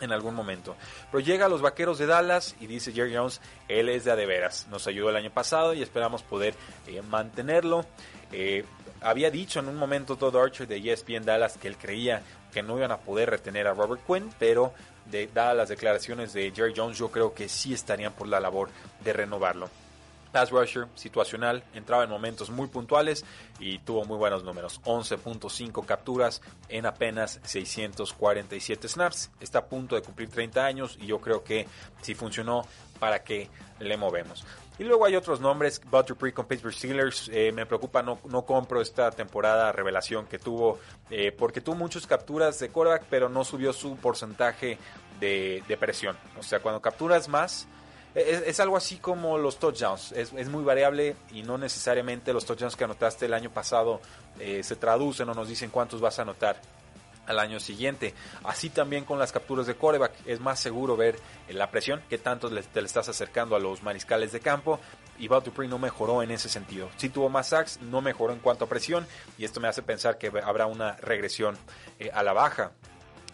en algún momento. Pero llega a los Vaqueros de Dallas y dice Jerry Jones, él es de a de veras. Nos ayudó el año pasado y esperamos poder eh, mantenerlo. Eh, había dicho en un momento Todd Archer de ESPN Dallas que él creía que no iban a poder retener a Robert Quinn, pero de, dadas las declaraciones de Jerry Jones, yo creo que sí estarían por la labor de renovarlo pass rusher situacional, entraba en momentos muy puntuales y tuvo muy buenos números. 11.5 capturas en apenas 647 snaps. Está a punto de cumplir 30 años y yo creo que si funcionó, ¿para qué le movemos? Y luego hay otros nombres, Butterpree con Pittsburgh Steelers, eh, me preocupa, no, no compro esta temporada revelación que tuvo, eh, porque tuvo muchas capturas de quarterback, pero no subió su porcentaje de, de presión. O sea, cuando capturas más, es, algo así como los touchdowns. Es, muy variable y no necesariamente los touchdowns que anotaste el año pasado eh, se traducen o nos dicen cuántos vas a anotar al año siguiente. Así también con las capturas de coreback. Es más seguro ver la presión que tanto te le estás acercando a los mariscales de campo. Y Val no mejoró en ese sentido. Si tuvo más sacks, no mejoró en cuanto a presión. Y esto me hace pensar que habrá una regresión eh, a la baja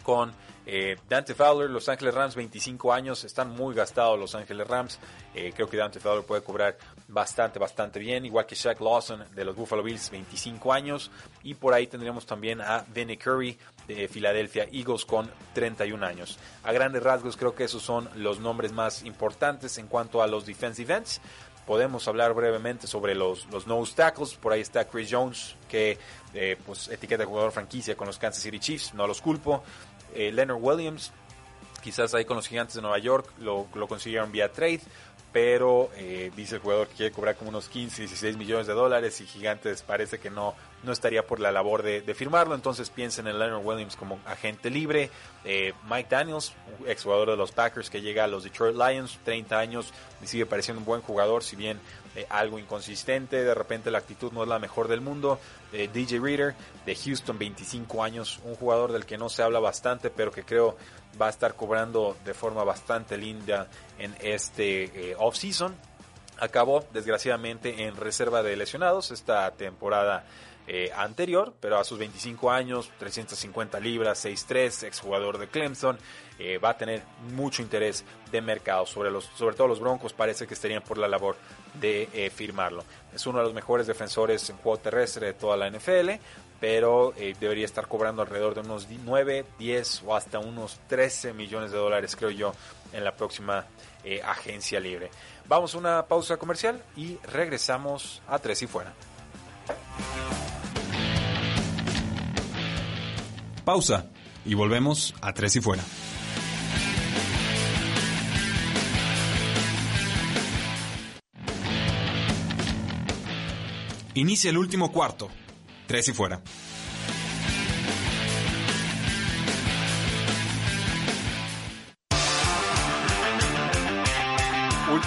con eh, Dante Fowler, Los Ángeles Rams, 25 años, están muy gastados Los Ángeles Rams. Eh, creo que Dante Fowler puede cobrar bastante, bastante bien, igual que Shaq Lawson de los Buffalo Bills, 25 años. Y por ahí tendríamos también a Denny Curry de Philadelphia Eagles con 31 años. A grandes rasgos creo que esos son los nombres más importantes en cuanto a los defensive ends. Podemos hablar brevemente sobre los, los nose tackles. Por ahí está Chris Jones, que eh, pues etiqueta de jugador franquicia con los Kansas City Chiefs. No los culpo. Eh, Leonard Williams, quizás ahí con los gigantes de Nueva York lo, consiguieron vía trade, pero eh, dice el jugador que quiere cobrar como unos 15, 16 millones de dólares y Gigantes parece que no, no estaría por la labor de, firmarlo, entonces piensen en Leonard Williams como agente libre. Eh, Mike Daniels, exjugador de los Packers que llega a los Detroit Lions, 30 años y sigue pareciendo un buen jugador, si bien eh, algo inconsistente, de repente la actitud no es la mejor del mundo. DJ Reader de Houston, 25 años, un jugador del que no se habla bastante, pero que creo va a estar cobrando de forma bastante linda en este eh, off-season. Acabó desgraciadamente en reserva de lesionados esta temporada eh, anterior, pero a sus 25 años, 350 libras, 6'3, exjugador de Clemson, eh, va a tener mucho interés de mercado. Sobre, los, sobre todo los Broncos parece que estarían por la labor de firmarlo. Es uno de los mejores defensores en juego terrestre de toda la NFL, pero eh, debería estar cobrando alrededor de unos 9, 10 o hasta unos 13 millones de dólares, creo yo, en la próxima eh, agencia libre. Vamos a una pausa comercial y regresamos a Tres y Fuera. Pausa y volvemos a Tres y Fuera. Inicia el último cuarto. Tres y fuera.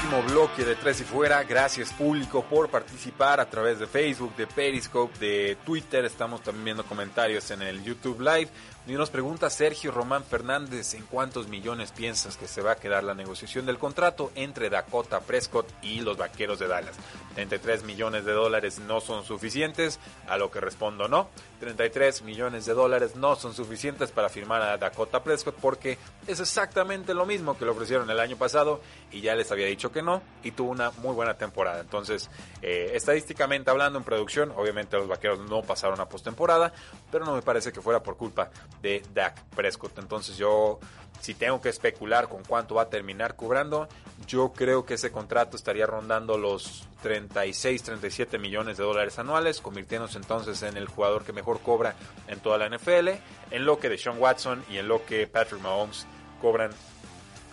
Último bloque de Tres y Fuera. Gracias público por participar a través de Facebook, de Periscope, de Twitter. Estamos también viendo comentarios en el YouTube Live. Y nos pregunta Sergio Román Fernández en cuántos millones piensas que se va a quedar la negociación del contrato entre Dakota Prescott y los Vaqueros de Dallas. 33 millones de dólares no son suficientes, a lo que respondo no. 33 millones de dólares no son suficientes para firmar a Dakota Prescott porque es exactamente lo mismo que le ofrecieron el año pasado y ya les había dicho que no y tuvo una muy buena temporada. Entonces, eh, estadísticamente hablando en producción, obviamente los Vaqueros no pasaron a postemporada, pero no me parece que fuera por culpa de Dak Prescott. Entonces yo, si tengo que especular con cuánto va a terminar cobrando, yo creo que ese contrato estaría rondando los 36, 37 millones de dólares anuales, convirtiéndose entonces en el jugador que mejor cobra en toda la NFL, en lo que de Sean Watson y en lo que Patrick Mahomes cobran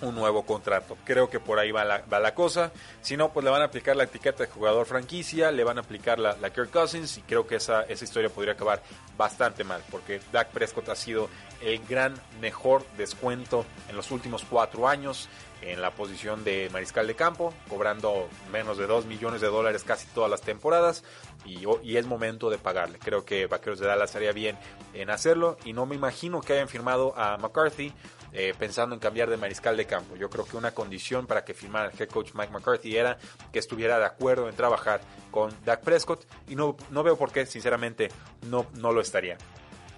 un nuevo contrato. Creo que por ahí va la, va la, cosa. Si no, pues le van a aplicar la etiqueta de jugador franquicia, le van a aplicar la, la Kirk Cousins y creo que esa, esa historia podría acabar bastante mal porque Dak Prescott ha sido el gran mejor descuento en los últimos cuatro años en la posición de mariscal de campo, cobrando menos de 2 millones de dólares casi todas las temporadas y, y, es momento de pagarle. Creo que Vaqueros de Dallas haría bien en hacerlo y no me imagino que hayan firmado a McCarthy eh, pensando en cambiar de mariscal de campo. Yo creo que una condición para que firmara el head coach Mike McCarthy era que estuviera de acuerdo en trabajar con Dak Prescott y no, no veo por qué, sinceramente, no, no lo estaría.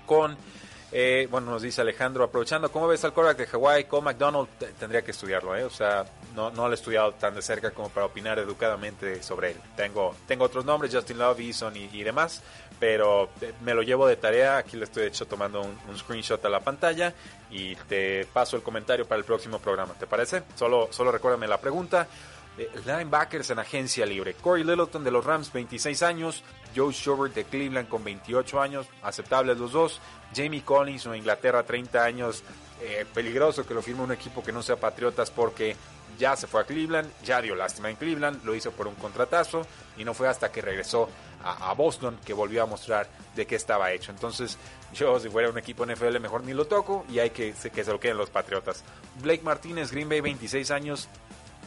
Con Eh, bueno, nos dice Alejandro, aprovechando, ¿cómo ves al quarterback de Hawaii? Cole McDonald tendría que estudiarlo, ¿eh? O sea, no, lo he estudiado tan de cerca como para opinar educadamente sobre él. Tengo, tengo otros nombres, Justin Love, Eason y, demás, pero eh, me lo llevo de tarea. Aquí le estoy hecho tomando un, un, screenshot a la pantalla y te paso el comentario para el próximo programa. ¿Te parece? Solo, solo recuérdame la pregunta. Eh, linebackers en agencia libre. Corey Littleton de los Rams, 26 años. Joe Schobert de Cleveland con 28 años. Aceptables los dos. Jamie Collins de Inglaterra, 30 años. Eh, peligroso que lo firme un equipo que no sea Patriotas porque ya se fue a Cleveland, ya dio lástima en Cleveland, lo hizo por un contratazo y no fue hasta que regresó a, a, Boston que volvió a mostrar de qué estaba hecho. Entonces, yo si fuera un equipo NFL mejor ni lo toco y hay que, que se lo queden los Patriotas. Blake Martínez, Green Bay, 26 años,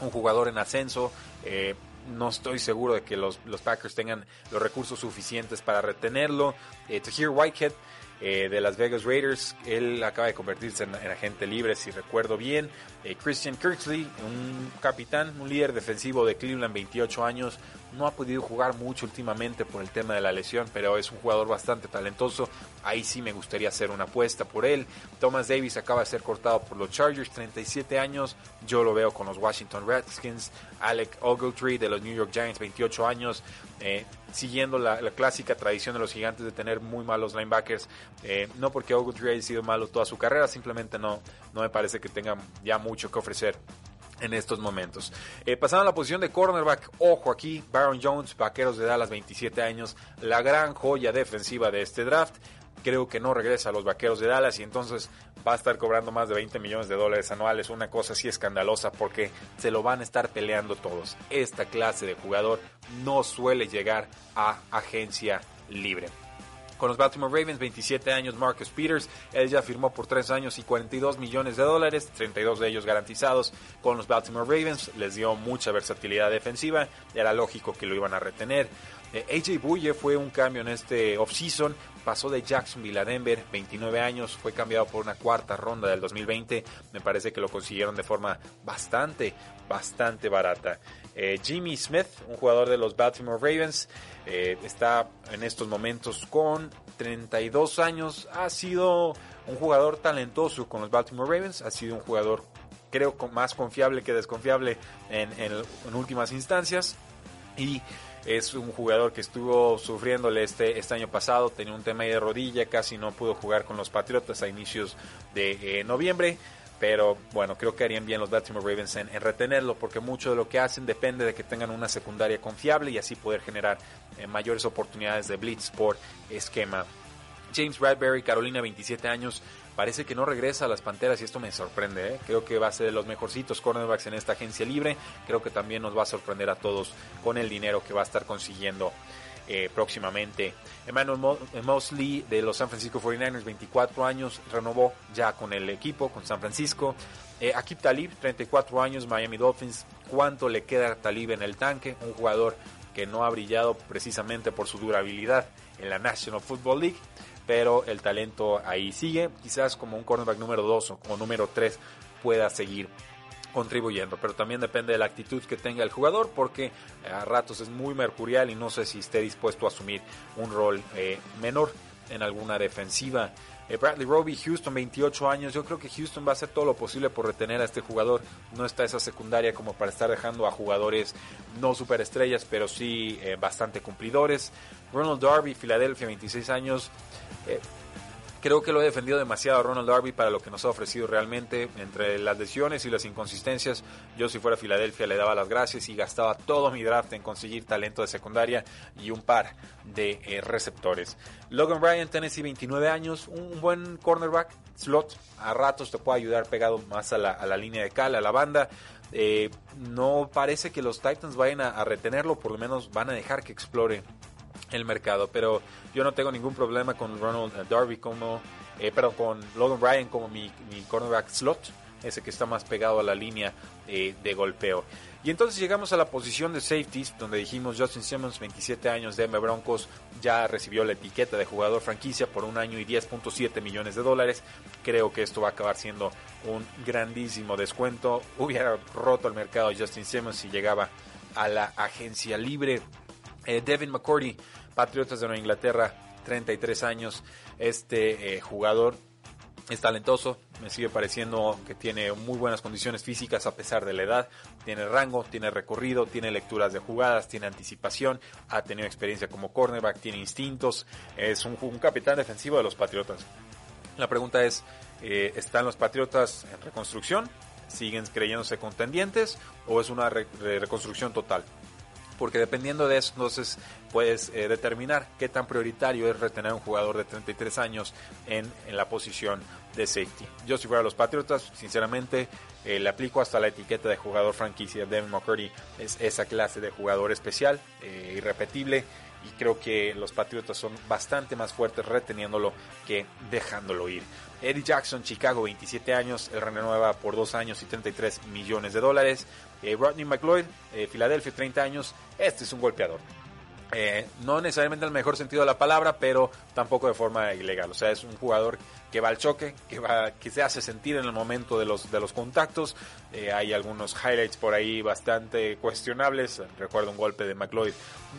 un jugador en ascenso. Eh, no estoy seguro de que los, los, Packers tengan los recursos suficientes para retenerlo. Eh, Tahir Whitehead eh, de Las Vegas Raiders, él acaba de convertirse en, en agente libre, si recuerdo bien. Eh, Christian Kirksley, un capitán, un líder defensivo de Cleveland, 28 años, no ha podido jugar mucho últimamente por el tema de la lesión, pero es un jugador bastante talentoso. Ahí sí me gustaría hacer una apuesta por él. Thomas Davis acaba de ser cortado por los Chargers, 37 años. Yo lo veo con los Washington Redskins. Alec Ogletree de los New York Giants, 28 años. Eh, siguiendo la, clásica tradición de los gigantes de tener muy malos linebackers. Eh, no porque Ogletree haya sido malo toda su carrera, simplemente no, no me parece que tenga ya mucho que ofrecer en estos momentos. Eh, pasando a la posición de cornerback, ojo aquí, Baron Jones, Vaqueros de Dallas, 27 años, la gran joya defensiva de este draft. Creo que no regresa a los Vaqueros de Dallas y entonces va a estar cobrando más de 20 millones de dólares anuales, una cosa así escandalosa porque se lo van a estar peleando todos. Esta clase de jugador no suele llegar a agencia libre con los Baltimore Ravens, 27 años Marcus Peters, él ya firmó por 3 años y 42 millones de dólares, 32 de ellos garantizados con los Baltimore Ravens, les dio mucha versatilidad defensiva, era lógico que lo iban a retener. Eh, AJ Buye fue un cambio en este offseason, pasó de Jacksonville a Denver, 29 años, fue cambiado por una cuarta ronda del 2020, me parece que lo consiguieron de forma bastante, bastante barata. Eh, Jimmy Smith, un jugador de los Baltimore Ravens, eh, está en estos momentos con 32 años, ha sido un jugador talentoso con los Baltimore Ravens, ha sido un jugador creo más confiable que desconfiable en, últimas instancias. Y es un jugador que estuvo sufriéndole este, este año pasado, tenía un tema de rodilla, casi no pudo jugar con los Patriotas a inicios de eh, noviembre. Pero bueno, creo que harían bien los Baltimore Ravens en, en, retenerlo porque mucho de lo que hacen depende de que tengan una secundaria confiable y así poder generar eh, mayores oportunidades de blitz por esquema. James Bradbury, Carolina, 27 años, parece que no regresa a las Panteras y esto me sorprende. ¿eh? Creo que va a ser de los mejorcitos cornerbacks en esta agencia libre. Creo que también nos va a sorprender a todos con el dinero que va a estar consiguiendo eh, próximamente. Emmanuel Mosley de los San Francisco 49ers, 24 años, renovó ya con el equipo, con San Francisco. Eh, Akib Talib, 34 años, Miami Dolphins. ¿Cuánto le queda Talib en el tanque? Un jugador que no ha brillado precisamente por su durabilidad en la National Football League pero el talento ahí sigue. Quizás como un cornerback número 2 o número 3 pueda seguir contribuyendo, pero también depende de la actitud que tenga el jugador porque a ratos es muy mercurial y no sé si esté dispuesto a asumir un rol eh, menor en alguna defensiva. Eh, Bradley Roby, Houston, 28 años. Yo creo que Houston va a hacer todo lo posible por retener a este jugador. No está esa secundaria como para estar dejando a jugadores no superestrellas, pero sí eh, bastante cumplidores. Ronald Darby, Filadelfia, 26 años. Creo que lo he defendido demasiado a Ronald Darby para lo que nos ha ofrecido realmente. Entre las lesiones y las inconsistencias, yo si fuera Filadelfia le daba las gracias y gastaba todo mi draft en conseguir talento de secundaria y un par de eh, receptores. Logan Ryan, Tennessee, 29 años, un buen cornerback, slot, a ratos te puede ayudar pegado más a la, a la línea de cal, a la banda. Eh, no parece que los Titans vayan a, a retenerlo, por lo menos van a dejar que explore el mercado. Pero yo no tengo ningún problema con Ronald Darby como, eh, perdón, con Logan Ryan como mi, mi, cornerback slot, ese que está más pegado a la línea eh, de golpeo. Y entonces llegamos a la posición de safeties, donde dijimos Justin Simmons, 27 años, Denver Broncos, ya recibió la etiqueta de jugador franquicia por un año y 10.7 millones de dólares. Creo que esto va a acabar siendo un grandísimo descuento. Hubiera roto el mercado Justin Simmons si llegaba a la agencia libre. Eh, Devin McCourty, Patriotas de Nueva Inglaterra, 33 años. Este eh, jugador es talentoso, me sigue pareciendo que tiene muy buenas condiciones físicas a pesar de la edad, tiene rango, tiene recorrido, tiene lecturas de jugadas, tiene anticipación, ha tenido experiencia como cornerback, tiene instintos, es un, capitán defensivo de los Patriotas. La pregunta es, eh, ¿están los Patriotas en reconstrucción? ¿Siguen creyéndose contendientes o es una reconstrucción total? Porque dependiendo de eso entonces puedes eh, determinar qué tan prioritario es retener a un jugador de 33 años en, la posición de safety. Yo si fuera los Patriotas, sinceramente eh, le aplico hasta la etiqueta de jugador franquicia. Devin McCurdy es esa clase de jugador especial, eh, irrepetible y creo que los Patriotas son bastante más fuertes reteniéndolo que dejándolo ir. Eddie Jackson, Chicago, 27 años, él renueva por 2 años y 33 millones de dólares. Eh, Rodney McLeod, eh, Filadelfia, 30 años, este es un golpeador. Eh, no necesariamente en el mejor sentido de la palabra, pero tampoco de forma ilegal. O sea, es un jugador que va al choque, que, va, que se hace sentir en el momento de los, de los contactos. hay algunos highlights por ahí bastante cuestionables. Recuerdo un golpe de McLeod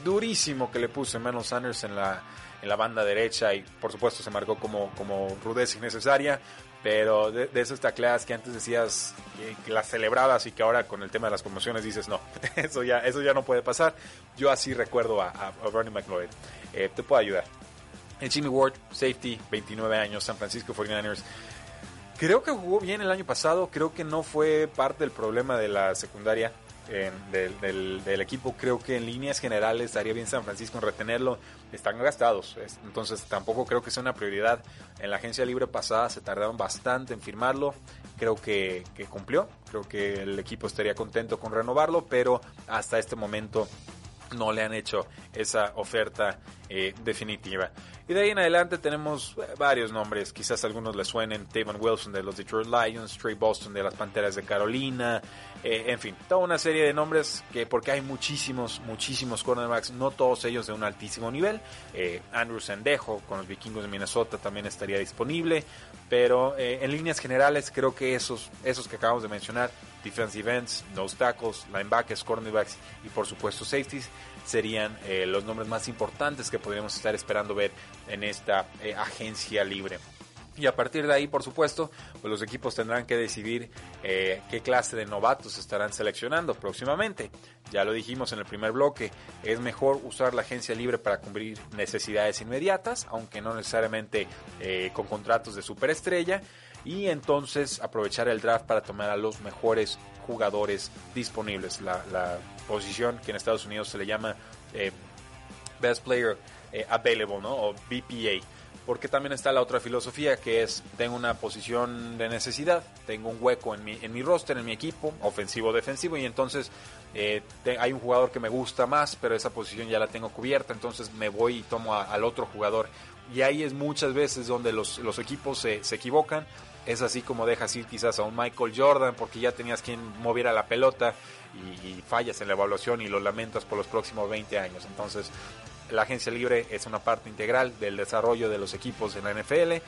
durísimo que le puso Emmanuel Sanders en la, en la banda derecha y por supuesto se marcó como, como rudeza innecesaria. Pero de, de esas tacleadas que antes decías que, las celebrabas y que ahora con el tema de las promociones dices no, eso ya, eso ya no puede pasar. Yo así recuerdo a, a, Bernie McLeod. Eh, te puedo ayudar. El Jimmy Ward, safety, 29 años, San Francisco 49ers. Creo que jugó bien el año pasado, creo que no fue parte del problema de la secundaria del, equipo. Creo que en líneas generales estaría bien San Francisco en retenerlo. Están gastados, entonces tampoco creo que sea una prioridad. En la agencia libre pasada se tardaron bastante en firmarlo. Creo que cumplió. Creo que el equipo estaría contento con renovarlo, pero hasta este momento no le han hecho esa oferta eh, definitiva. Y de ahí en adelante tenemos eh, varios nombres, quizás algunos les suenen, Tavon Wilson de los Detroit Lions, Trey Boston de las Panteras de Carolina, eh, en fin, toda una serie de nombres que porque hay muchísimos, muchísimos cornerbacks, no todos ellos de un altísimo nivel. Andrew Sendejo con los vikingos de Minnesota también estaría disponible, pero en líneas generales creo que esos, esos que acabamos de mencionar, defensive ends, nose tackles, linebackers, cornerbacks y por supuesto safeties, serían eh, los nombres más importantes que podríamos estar esperando ver en esta eh, agencia libre. Y a partir de ahí, por supuesto, pues los equipos tendrán que decidir eh, qué clase de novatos estarán seleccionando próximamente. Ya lo dijimos en el primer bloque, es mejor usar la agencia libre para cubrir necesidades inmediatas, aunque no necesariamente con contratos de superestrella y entonces aprovechar el draft para tomar a los mejores jugadores disponibles. La, posición que en Estados Unidos se le llama eh, Best Player eh, Available. O BPA. Porque también está la otra filosofía que es, tengo una posición de necesidad, tengo un hueco en mi, en mi roster, en mi equipo, ofensivo defensivo, y entonces eh, hay un jugador que me gusta más, pero esa posición ya la tengo cubierta, entonces me voy y tomo al otro jugador. Y ahí es muchas veces donde los, los equipos se, se equivocan es así como dejas ir quizás a un Michael Jordan porque ya tenías quien moviera la pelota y, fallas en la evaluación y lo lamentas por los próximos 20 años. Entonces, la agencia libre es una parte integral del desarrollo de los equipos en la NFL.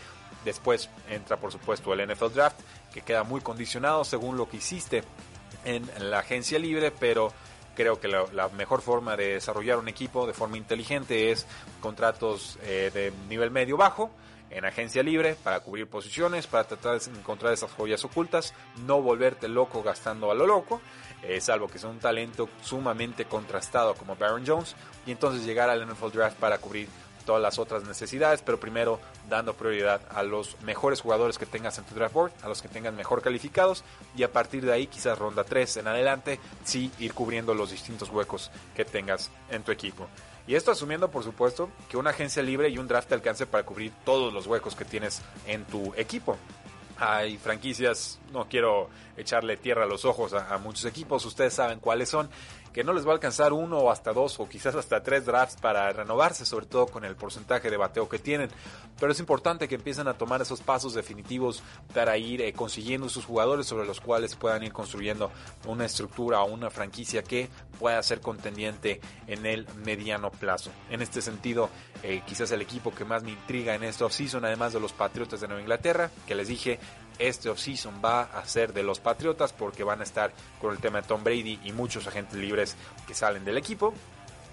Después entra, por supuesto, el NFL Draft, que queda muy condicionado según lo que hiciste en la agencia libre, pero creo que la, mejor forma de desarrollar un equipo de forma inteligente es contratos eh, de nivel medio bajo en agencia libre para cubrir posiciones, para tratar de encontrar esas joyas ocultas, no volverte loco gastando a lo loco, eh, salvo que sea un talento sumamente contrastado como Baron Jones, y entonces llegar al NFL Draft para cubrir todas las otras necesidades, pero primero dando prioridad a los mejores jugadores que tengas en tu draft board, a los que tengas mejor calificados y a partir de ahí quizás ronda 3 en adelante, sí ir cubriendo los distintos huecos que tengas en tu equipo. Y esto asumiendo, por supuesto, que una agencia libre y un draft te alcance para cubrir todos los huecos que tienes en tu equipo. Hay franquicias, no quiero echarle tierra a los ojos a, a muchos equipos, ustedes saben cuáles son, que no les va a alcanzar uno o hasta dos o quizás hasta tres drafts para renovarse, sobre todo con el porcentaje de bateo que tienen. Pero es importante que empiecen a tomar esos pasos definitivos para ir eh, consiguiendo sus jugadores sobre los cuales puedan ir construyendo una estructura o una franquicia que pueda ser contendiente en el mediano plazo. En este sentido, eh, quizás el equipo que más me intriga en esta offseason, además de los Patriotas de Nueva Inglaterra, que les dije, este offseason va a ser de los Patriotas porque van a estar con el tema de Tom Brady y muchos agentes libres que salen del equipo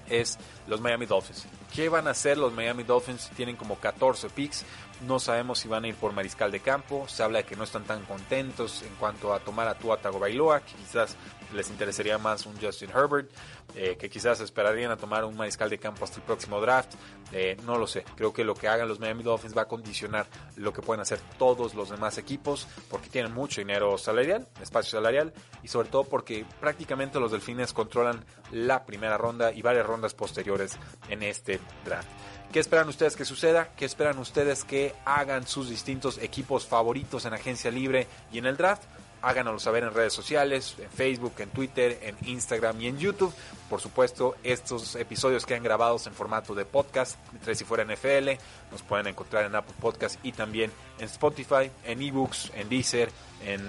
es los Miami Dolphins. ¿Qué van a hacer los Miami Dolphins? Tienen como 14 picks No sabemos si van a ir por mariscal de campo. Se habla de que no están tan contentos en cuanto a tomar a Tua Tagovailoa, que quizás les interesaría más un Justin Herbert, eh, que quizás esperarían a tomar un mariscal de campo hasta el próximo draft. Eh, no lo sé. Creo que lo que hagan los Miami Dolphins va a condicionar lo que pueden hacer todos los demás equipos, porque tienen mucho dinero salarial, espacio salarial, y sobre todo porque prácticamente los Delfines controlan la primera ronda y varias rondas posteriores en este draft. ¿Qué esperan ustedes que suceda? ¿Qué esperan ustedes que hagan sus distintos equipos favoritos en agencia libre y en el draft? Háganoslo saber en redes sociales, en Facebook, en Twitter, en Instagram y en YouTube. Por supuesto, estos episodios quedan grabados en formato de podcast, Tres y Fuera NFL. Nos pueden encontrar en Apple Podcast y también en Spotify, en eBooks, en Deezer, en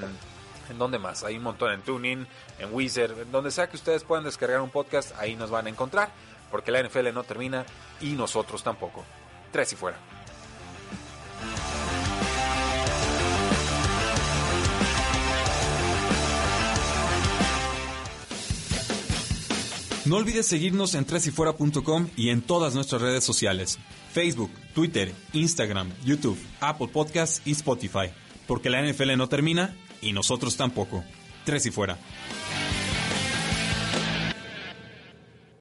¿En dónde más? Hay un montón en TuneIn, en en donde sea que ustedes puedan descargar un podcast, ahí nos van a encontrar porque la NFL no termina y nosotros tampoco. Tres y fuera. No olvides seguirnos en tresyfuera.com y en todas nuestras redes sociales, Facebook, Twitter, Instagram, YouTube, Apple Podcasts y Spotify, porque la NFL no termina y nosotros tampoco. Tres y fuera.